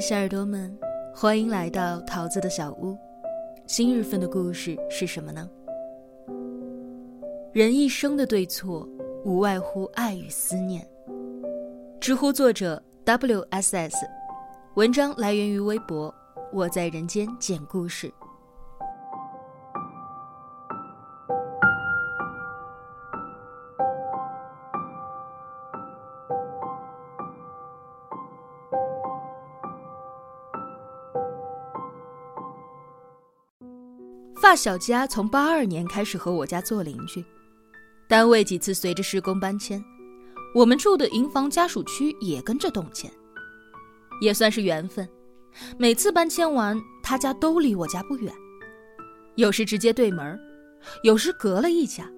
小耳朵们，欢迎来到桃子的小屋。新日份的故事是什么呢？人一生的对错，无外乎爱与思念。知乎作者 WSS，文章来源于微博。我在人间讲故事。大小家从八二年开始和我家做邻居，单位几次随着施工搬迁，我们住的营房家属区也跟着动迁，也算是缘分。每次搬迁完，他家都离我家不远，有时直接对门，有时隔了一家，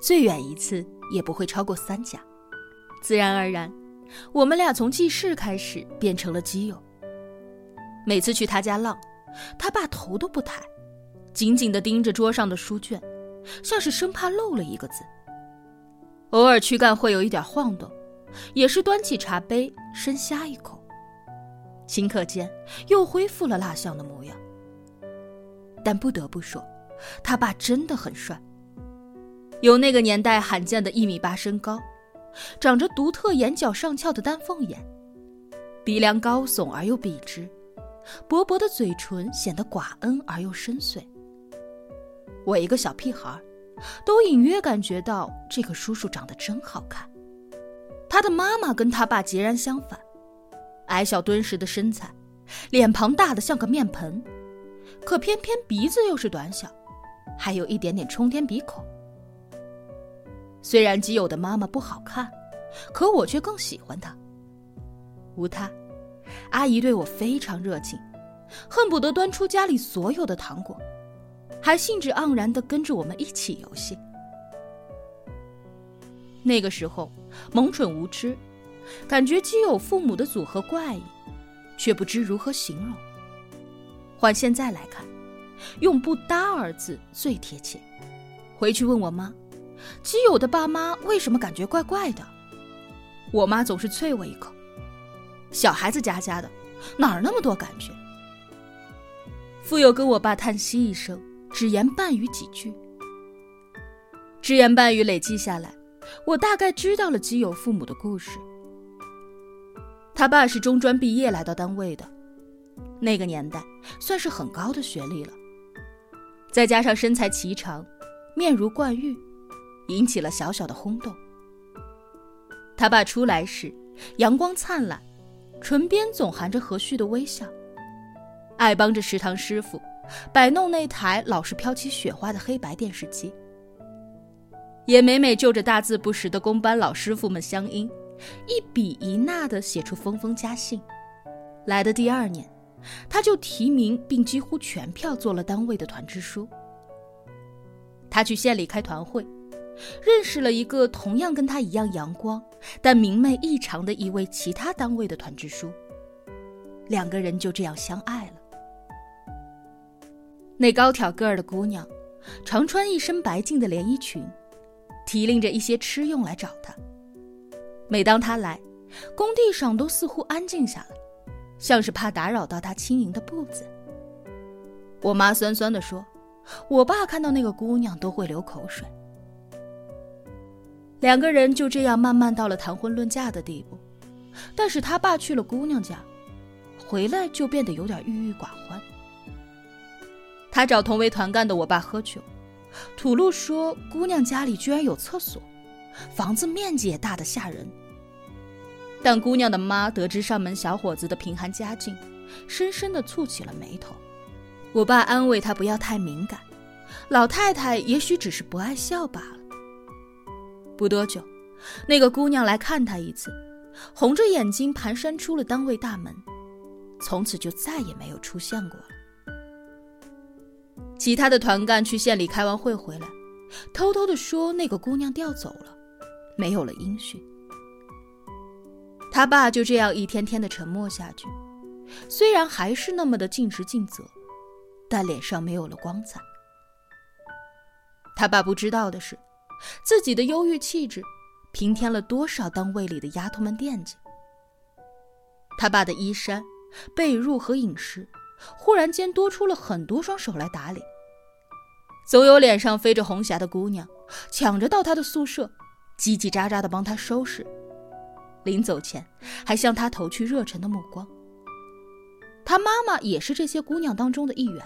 最远一次也不会超过三家。自然而然，我们俩从记事开始变成了基友。每次去他家浪，他爸头都不抬。紧紧地盯着桌上的书卷，像是生怕漏了一个字。偶尔躯干会有一点晃动，也是端起茶杯深呷一口。顷刻间又恢复了蜡像的模样。但不得不说，他爸真的很帅，有那个年代罕见的一米八身高，长着独特眼角上翘的丹凤眼，鼻梁高耸而又笔直，薄薄的嘴唇显得寡恩而又深邃。我一个小屁孩，都隐约感觉到这个叔叔长得真好看。他的妈妈跟他爸截然相反，矮小敦实的身材，脸庞大的像个面盆，可偏偏鼻子又是短小，还有一点点冲天鼻孔。虽然基友的妈妈不好看，可我却更喜欢她。无他，阿姨对我非常热情，恨不得端出家里所有的糖果。还兴致盎然地跟着我们一起游戏。那个时候萌蠢无知，感觉基友父母的组合怪异，却不知如何形容。换现在来看，用“不搭”二字最贴切。回去问我妈，基友的爸妈为什么感觉怪怪的？我妈总是啐我一口：“小孩子家家的，哪儿那么多感觉？”富有跟我爸叹息一声。只言半语几句，只言半语累积下来，我大概知道了基友父母的故事。他爸是中专毕业来到单位的，那个年代算是很高的学历了，再加上身材颀长，面如冠玉，引起了小小的轰动。他爸出来时，阳光灿烂，唇边总含着和煦的微笑，爱帮着食堂师傅。摆弄那台老是飘起雪花的黑白电视机，也每每就着大字不识的工班老师傅们相应，一笔一捺地写出封封家信。来的第二年，他就提名并几乎全票做了单位的团支书。他去县里开团会，认识了一个同样跟他一样阳光，但明媚异常的一位其他单位的团支书，两个人就这样相爱了。那高挑个儿的姑娘，常穿一身白净的连衣裙，提拎着一些吃用来找他。每当他来，工地上都似乎安静下来，像是怕打扰到他轻盈的步子。我妈酸酸地说：“我爸看到那个姑娘都会流口水。”两个人就这样慢慢到了谈婚论嫁的地步，但是他爸去了姑娘家，回来就变得有点郁郁寡欢。他找同为团干的我爸喝酒，吐露说姑娘家里居然有厕所，房子面积也大得吓人。但姑娘的妈得知上门小伙子的贫寒家境，深深地蹙起了眉头。我爸安慰她不要太敏感，老太太也许只是不爱笑罢了。不多久，那个姑娘来看他一次，红着眼睛蹒跚出了单位大门，从此就再也没有出现过了。其他的团干去县里开完会回来，偷偷的说那个姑娘调走了，没有了音讯。他爸就这样一天天的沉默下去，虽然还是那么的尽职尽责，但脸上没有了光彩。他爸不知道的是，自己的忧郁气质，平添了多少单位里的丫头们惦记。他爸的衣衫被褥和饮食，忽然间多出了很多双手来打理。总有脸上飞着红霞的姑娘，抢着到他的宿舍，叽叽喳喳的帮他收拾。临走前，还向他投去热忱的目光。他妈妈也是这些姑娘当中的一员，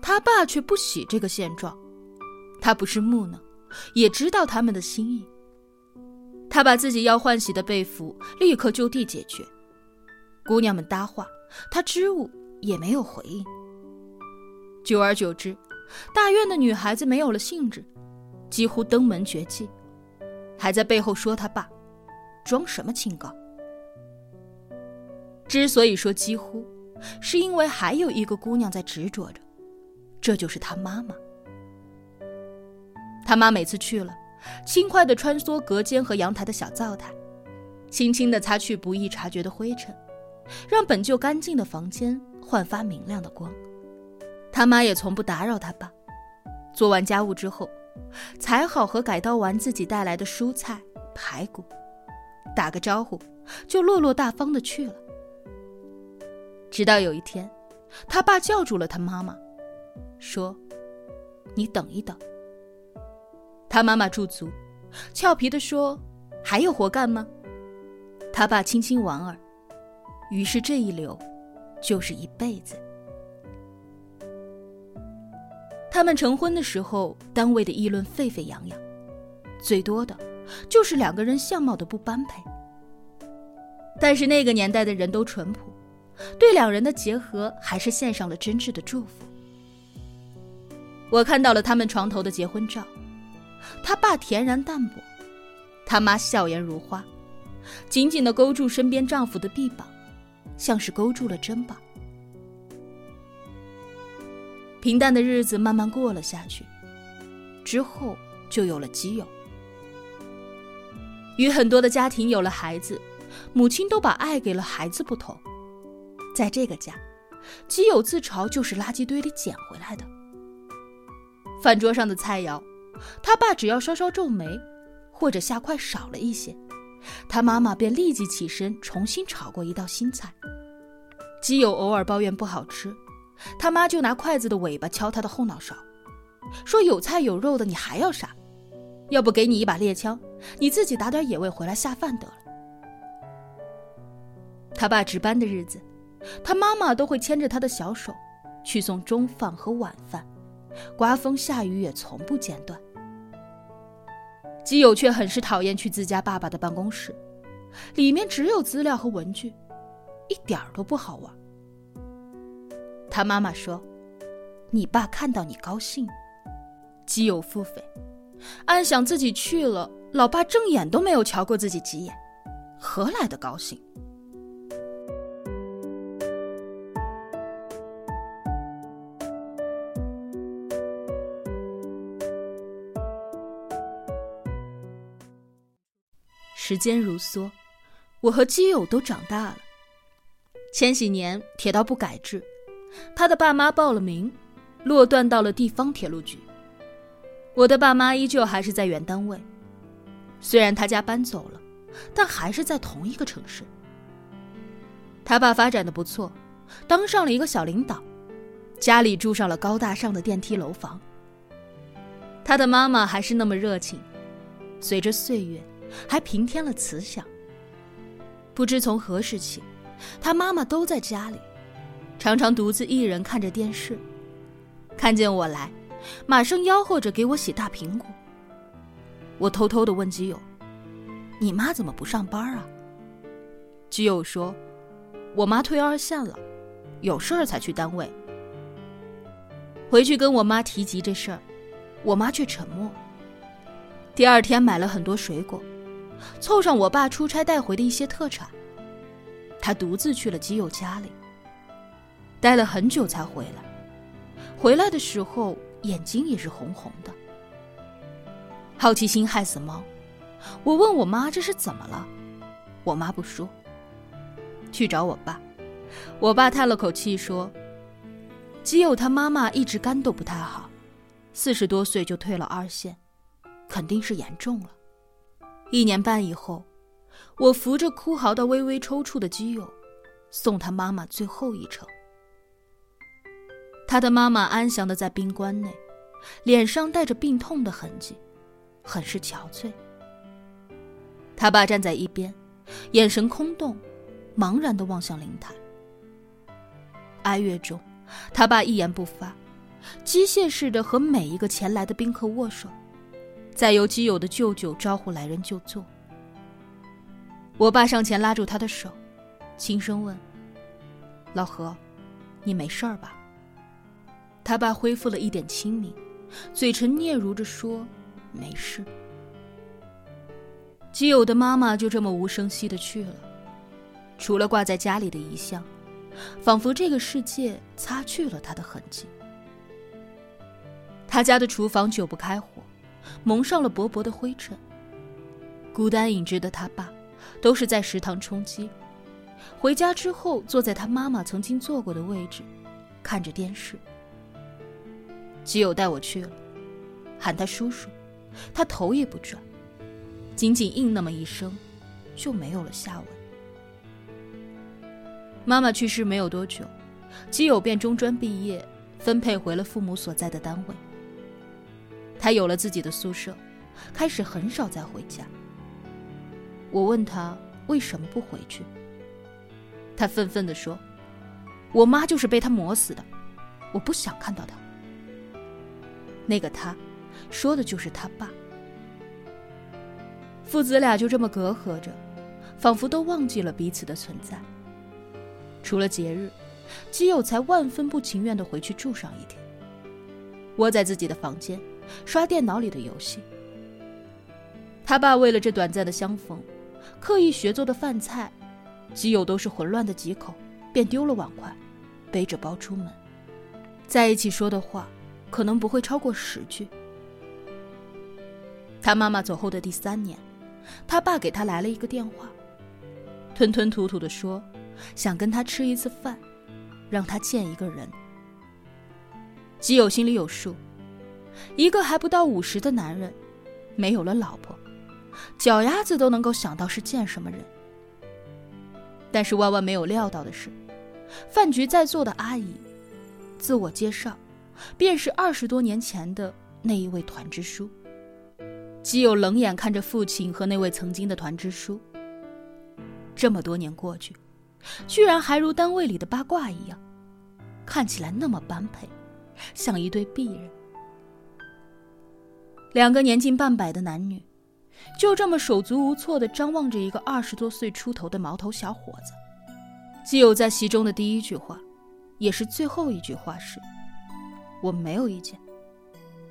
他爸却不喜这个现状。他不是木讷，也知道他们的心意。他把自己要换洗的被服立刻就地解决。姑娘们搭话，他支吾也没有回应。久而久之。大院的女孩子没有了兴致，几乎登门绝迹，还在背后说他爸，装什么清高？之所以说几乎，是因为还有一个姑娘在执着着，这就是他妈妈。他妈每次去了，轻快地穿梭隔间和阳台的小灶台，轻轻地擦去不易察觉的灰尘，让本就干净的房间焕发明亮的光。他妈也从不打扰他爸，做完家务之后，裁好和改刀完自己带来的蔬菜、排骨，打个招呼，就落落大方的去了。直到有一天，他爸叫住了他妈妈，说：“你等一等。”他妈妈驻足，俏皮的说：“还有活干吗？”他爸轻轻莞尔，于是这一留，就是一辈子。他们成婚的时候，单位的议论沸沸扬扬，最多的，就是两个人相貌的不般配。但是那个年代的人都淳朴，对两人的结合还是献上了真挚的祝福。我看到了他们床头的结婚照，他爸恬然淡泊，他妈笑颜如花，紧紧的勾住身边丈夫的臂膀，像是勾住了针吧。平淡的日子慢慢过了下去，之后就有了基友。与很多的家庭有了孩子，母亲都把爱给了孩子不同，在这个家，基友自嘲就是垃圾堆里捡回来的。饭桌上的菜肴，他爸只要稍稍皱眉，或者下筷少了一些，他妈妈便立即起身重新炒过一道新菜。基友偶尔抱怨不好吃。他妈就拿筷子的尾巴敲他的后脑勺，说：“有菜有肉的，你还要啥？要不给你一把猎枪，你自己打点野味回来下饭得了。”他爸值班的日子，他妈妈都会牵着他的小手，去送中饭和晚饭，刮风下雨也从不间断。基友却很是讨厌去自家爸爸的办公室，里面只有资料和文具，一点都不好玩。他妈妈说：“你爸看到你高兴，基友腹诽，暗想自己去了，老爸正眼都没有瞧过自己几眼，何来的高兴？”时间如梭，我和基友都长大了。千禧年，铁道部改制。他的爸妈报了名，落段到了地方铁路局。我的爸妈依旧还是在原单位，虽然他家搬走了，但还是在同一个城市。他爸发展的不错，当上了一个小领导，家里住上了高大上的电梯楼房。他的妈妈还是那么热情，随着岁月，还平添了慈祥。不知从何时起，他妈妈都在家里。常常独自一人看着电视，看见我来，马上吆喝着给我洗大苹果。我偷偷的问基友：“你妈怎么不上班啊？”基友说：“我妈退二线了，有事儿才去单位。”回去跟我妈提及这事儿，我妈却沉默。第二天买了很多水果，凑上我爸出差带回的一些特产，他独自去了基友家里。待了很久才回来，回来的时候眼睛也是红红的。好奇心害死猫，我问我妈这是怎么了，我妈不说。去找我爸，我爸叹了口气说：“基友他妈妈一直肝都不太好，四十多岁就退了二线，肯定是严重了。”一年半以后，我扶着哭嚎到微微抽搐的基友，送他妈妈最后一程。他的妈妈安详的在冰棺内，脸上带着病痛的痕迹，很是憔悴。他爸站在一边，眼神空洞，茫然的望向灵台。哀乐中，他爸一言不发，机械似的和每一个前来的宾客握手，再由基友的舅舅招呼来人就坐。我爸上前拉住他的手，轻声问：“老何，你没事儿吧？”他爸恢复了一点清明，嘴唇嗫嚅着说：“没事。”基友的妈妈就这么无声息的去了，除了挂在家里的遗像，仿佛这个世界擦去了他的痕迹。他家的厨房久不开火，蒙上了薄薄的灰尘。孤单影只的他爸，都是在食堂充饥，回家之后坐在他妈妈曾经坐过的位置，看着电视。基友带我去了，喊他叔叔，他头也不转。仅仅应那么一声，就没有了下文。妈妈去世没有多久，基友便中专毕业，分配回了父母所在的单位。他有了自己的宿舍，开始很少再回家。我问他为什么不回去，他愤愤地说：“我妈就是被他磨死的，我不想看到他。”那个他，说的就是他爸。父子俩就这么隔阂着，仿佛都忘记了彼此的存在。除了节日，基友才万分不情愿的回去住上一天，窝在自己的房间，刷电脑里的游戏。他爸为了这短暂的相逢，刻意学做的饭菜，基友都是混乱的几口，便丢了碗筷，背着包出门。在一起说的话，可能不会超过十句。他妈妈走后的第三年。他爸给他来了一个电话，吞吞吐吐的说：“想跟他吃一次饭，让他见一个人。”基友心里有数，一个还不到五十的男人，没有了老婆，脚丫子都能够想到是见什么人。但是万万没有料到的是，饭局在座的阿姨，自我介绍，便是二十多年前的那一位团支书。基友冷眼看着父亲和那位曾经的团支书。这么多年过去，居然还如单位里的八卦一样，看起来那么般配，像一对璧人。两个年近半百的男女，就这么手足无措地张望着一个二十多岁出头的毛头小伙子。基友在席中的第一句话，也是最后一句话是：“我没有意见。”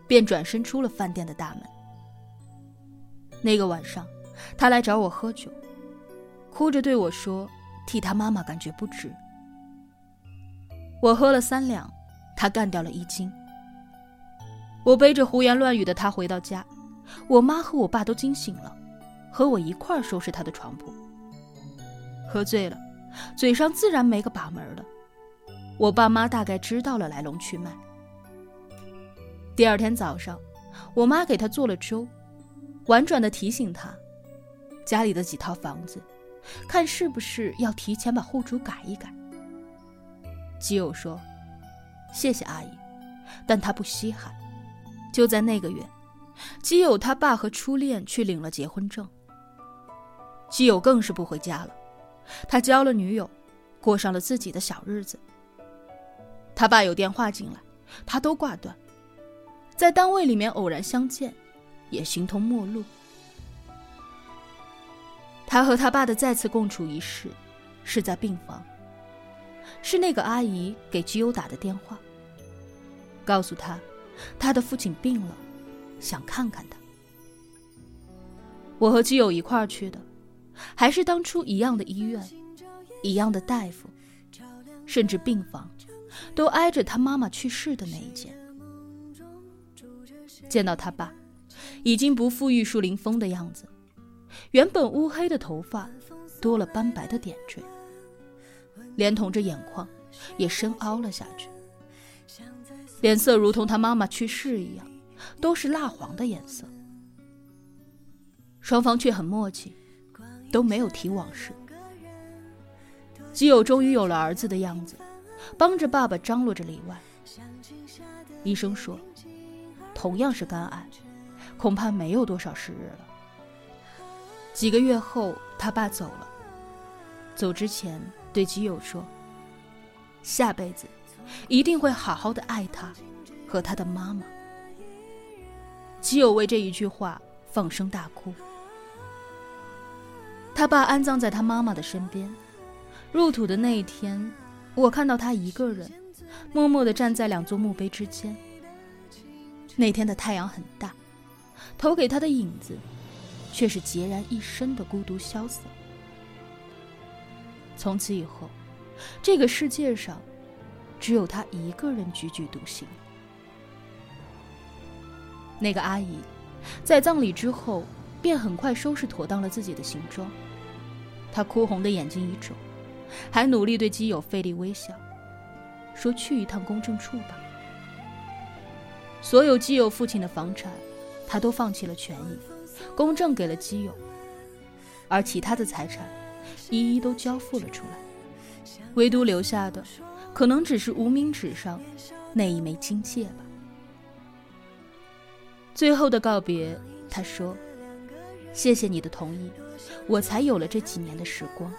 便转身出了饭店的大门。那个晚上，他来找我喝酒，哭着对我说：“替他妈妈感觉不值。”我喝了三两，他干掉了一斤。我背着胡言乱语的他回到家，我妈和我爸都惊醒了，和我一块儿收拾他的床铺。喝醉了，嘴上自然没个把门了。我爸妈大概知道了来龙去脉。第二天早上，我妈给他做了粥。婉转的提醒他，家里的几套房子，看是不是要提前把户主改一改。基友说：“谢谢阿姨，但他不稀罕。”就在那个月，基友他爸和初恋去领了结婚证。基友更是不回家了，他交了女友，过上了自己的小日子。他爸有电话进来，他都挂断。在单位里面偶然相见。也形同陌路。他和他爸的再次共处一室，是在病房。是那个阿姨给基友打的电话，告诉他，他的父亲病了，想看看他。我和基友一块儿去的，还是当初一样的医院，一样的大夫，甚至病房，都挨着他妈妈去世的那一间。见到他爸。已经不复玉树临风的样子，原本乌黑的头发多了斑白的点缀，连同着眼眶也深凹了下去，脸色如同他妈妈去世一样，都是蜡黄的颜色。双方却很默契，都没有提往事。基友终于有了儿子的样子，帮着爸爸张罗着里外。医生说，同样是肝癌，恐怕没有多少时日了。几个月后，他爸走了，走之前对基友说：“下辈子一定会好好的爱他和他的妈妈。”基友为这一句话放声大哭。他爸安葬在他妈妈的身边，入土的那一天，我看到他一个人，默默地站在两座墓碑之间。那天的太阳很大，投给他的影子，却是孑然一身的孤独萧瑟。从此以后，这个世界上，只有他一个人踽踽独行。那个阿姨，在葬礼之后，便很快收拾妥当了自己的行装。她哭红的眼睛一肿，还努力对基友费力微笑，说：“去一趟公证处吧。”所有基友父亲的房产，他都放弃了权益，公证给了基友，而其他的财产，一一都交付了出来，唯独留下的，可能只是无名指上那一枚金戒吧。最后的告别，他说：“谢谢你的同意，我才有了这几年的时光。”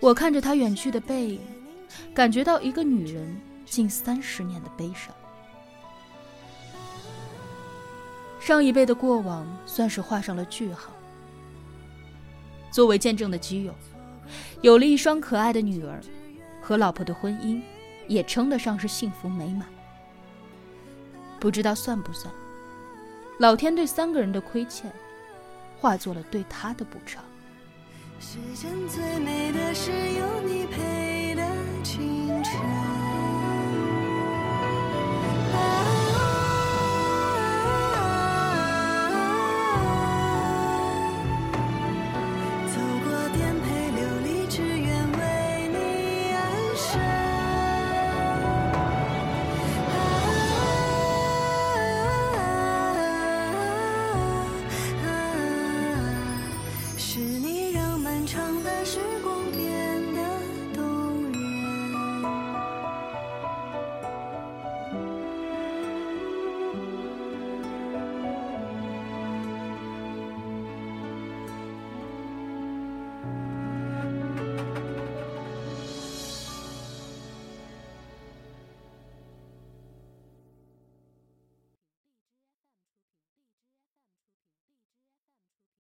我看着他远去的背影，感觉到一个女人近三十年的悲伤。上一辈的过往算是画上了句号。作为见证的基友，有了一双可爱的女儿，和老婆的婚姻也称得上是幸福美满。不知道算不算，老天对三个人的亏欠化作了对他的补偿。世间最美的是有你陪的清晨。